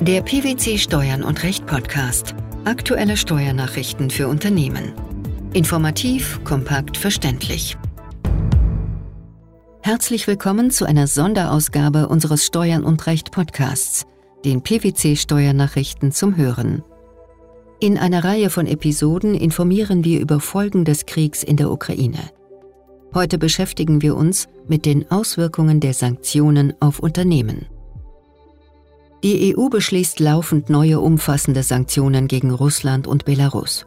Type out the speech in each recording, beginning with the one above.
Der PwC Steuern und Recht Podcast. Aktuelle Steuernachrichten für Unternehmen. Informativ, kompakt, verständlich. Herzlich willkommen zu einer Sonderausgabe unseres Steuern und Recht Podcasts, den PwC Steuernachrichten zum Hören. In einer Reihe von Episoden informieren wir über Folgen des Kriegs in der Ukraine. Heute beschäftigen wir uns mit den Auswirkungen der Sanktionen auf Unternehmen. Die EU beschließt laufend neue umfassende Sanktionen gegen Russland und Belarus.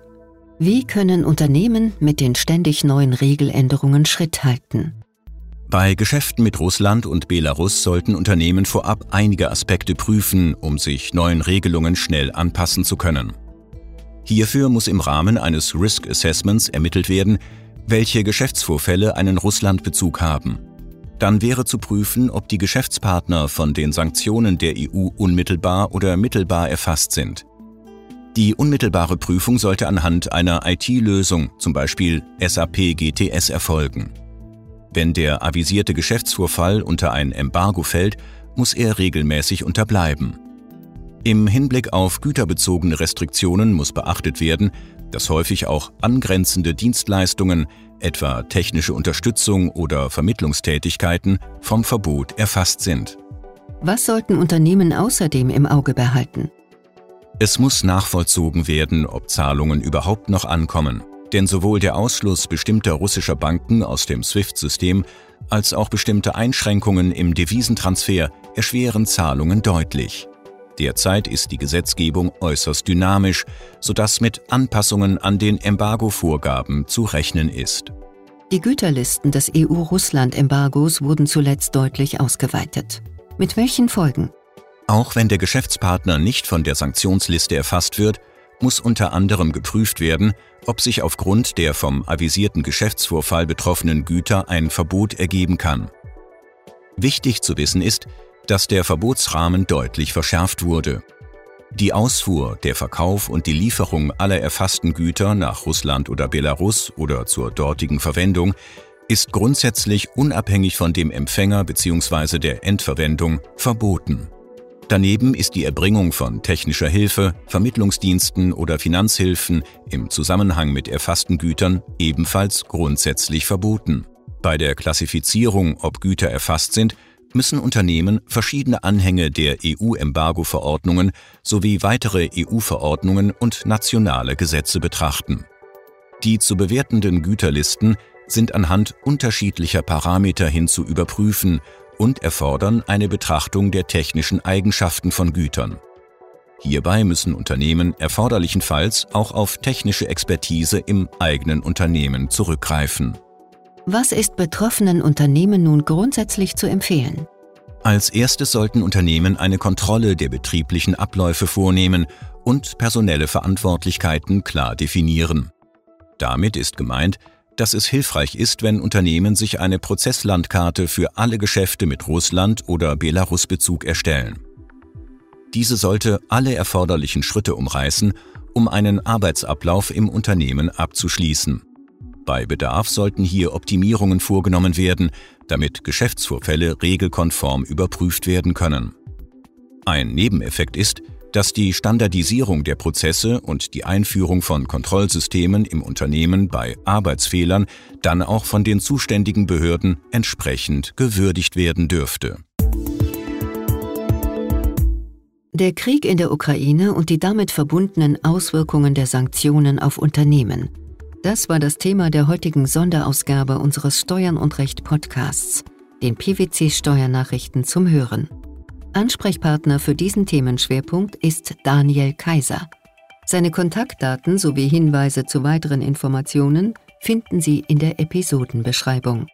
Wie können Unternehmen mit den ständig neuen Regeländerungen Schritt halten? Bei Geschäften mit Russland und Belarus sollten Unternehmen vorab einige Aspekte prüfen, um sich neuen Regelungen schnell anpassen zu können. Hierfür muss im Rahmen eines Risk Assessments ermittelt werden, welche Geschäftsvorfälle einen Russlandbezug haben. Dann wäre zu prüfen, ob die Geschäftspartner von den Sanktionen der EU unmittelbar oder mittelbar erfasst sind. Die unmittelbare Prüfung sollte anhand einer IT-Lösung, zum Beispiel SAP GTS, erfolgen. Wenn der avisierte Geschäftsvorfall unter ein Embargo fällt, muss er regelmäßig unterbleiben. Im Hinblick auf güterbezogene Restriktionen muss beachtet werden, dass häufig auch angrenzende Dienstleistungen, etwa technische Unterstützung oder Vermittlungstätigkeiten, vom Verbot erfasst sind. Was sollten Unternehmen außerdem im Auge behalten? Es muss nachvollzogen werden, ob Zahlungen überhaupt noch ankommen. Denn sowohl der Ausschluss bestimmter russischer Banken aus dem SWIFT-System als auch bestimmte Einschränkungen im Devisentransfer erschweren Zahlungen deutlich. Derzeit ist die Gesetzgebung äußerst dynamisch, sodass mit Anpassungen an den Embargo-Vorgaben zu rechnen ist. Die Güterlisten des EU-Russland-Embargos wurden zuletzt deutlich ausgeweitet. Mit welchen Folgen? Auch wenn der Geschäftspartner nicht von der Sanktionsliste erfasst wird, muss unter anderem geprüft werden, ob sich aufgrund der vom avisierten Geschäftsvorfall betroffenen Güter ein Verbot ergeben kann. Wichtig zu wissen ist, dass der Verbotsrahmen deutlich verschärft wurde. Die Ausfuhr, der Verkauf und die Lieferung aller erfassten Güter nach Russland oder Belarus oder zur dortigen Verwendung ist grundsätzlich unabhängig von dem Empfänger bzw. der Endverwendung verboten. Daneben ist die Erbringung von technischer Hilfe, Vermittlungsdiensten oder Finanzhilfen im Zusammenhang mit erfassten Gütern ebenfalls grundsätzlich verboten. Bei der Klassifizierung, ob Güter erfasst sind, müssen Unternehmen verschiedene Anhänge der EU-Embargo-Verordnungen sowie weitere EU-Verordnungen und nationale Gesetze betrachten. Die zu bewertenden Güterlisten sind anhand unterschiedlicher Parameter hin zu überprüfen und erfordern eine Betrachtung der technischen Eigenschaften von Gütern. Hierbei müssen Unternehmen erforderlichenfalls auch auf technische Expertise im eigenen Unternehmen zurückgreifen. Was ist betroffenen Unternehmen nun grundsätzlich zu empfehlen? Als erstes sollten Unternehmen eine Kontrolle der betrieblichen Abläufe vornehmen und personelle Verantwortlichkeiten klar definieren. Damit ist gemeint, dass es hilfreich ist, wenn Unternehmen sich eine Prozesslandkarte für alle Geschäfte mit Russland oder Belarus-Bezug erstellen. Diese sollte alle erforderlichen Schritte umreißen, um einen Arbeitsablauf im Unternehmen abzuschließen. Bei Bedarf sollten hier Optimierungen vorgenommen werden, damit Geschäftsvorfälle regelkonform überprüft werden können. Ein Nebeneffekt ist, dass die Standardisierung der Prozesse und die Einführung von Kontrollsystemen im Unternehmen bei Arbeitsfehlern dann auch von den zuständigen Behörden entsprechend gewürdigt werden dürfte. Der Krieg in der Ukraine und die damit verbundenen Auswirkungen der Sanktionen auf Unternehmen – das war das Thema der heutigen Sonderausgabe unseres Steuern und Recht Podcasts, den PwC Steuernachrichten zum Hören. Ansprechpartner für diesen Themenschwerpunkt ist Daniel Kaiser. Seine Kontaktdaten sowie Hinweise zu weiteren Informationen finden Sie in der Episodenbeschreibung.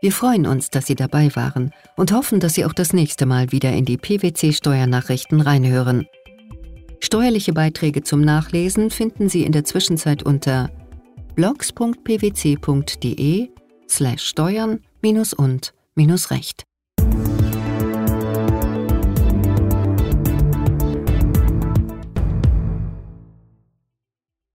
Wir freuen uns, dass Sie dabei waren und hoffen, dass Sie auch das nächste Mal wieder in die PwC Steuernachrichten reinhören. Steuerliche Beiträge zum Nachlesen finden Sie in der Zwischenzeit unter blogs.pwc.de slash steuern und recht.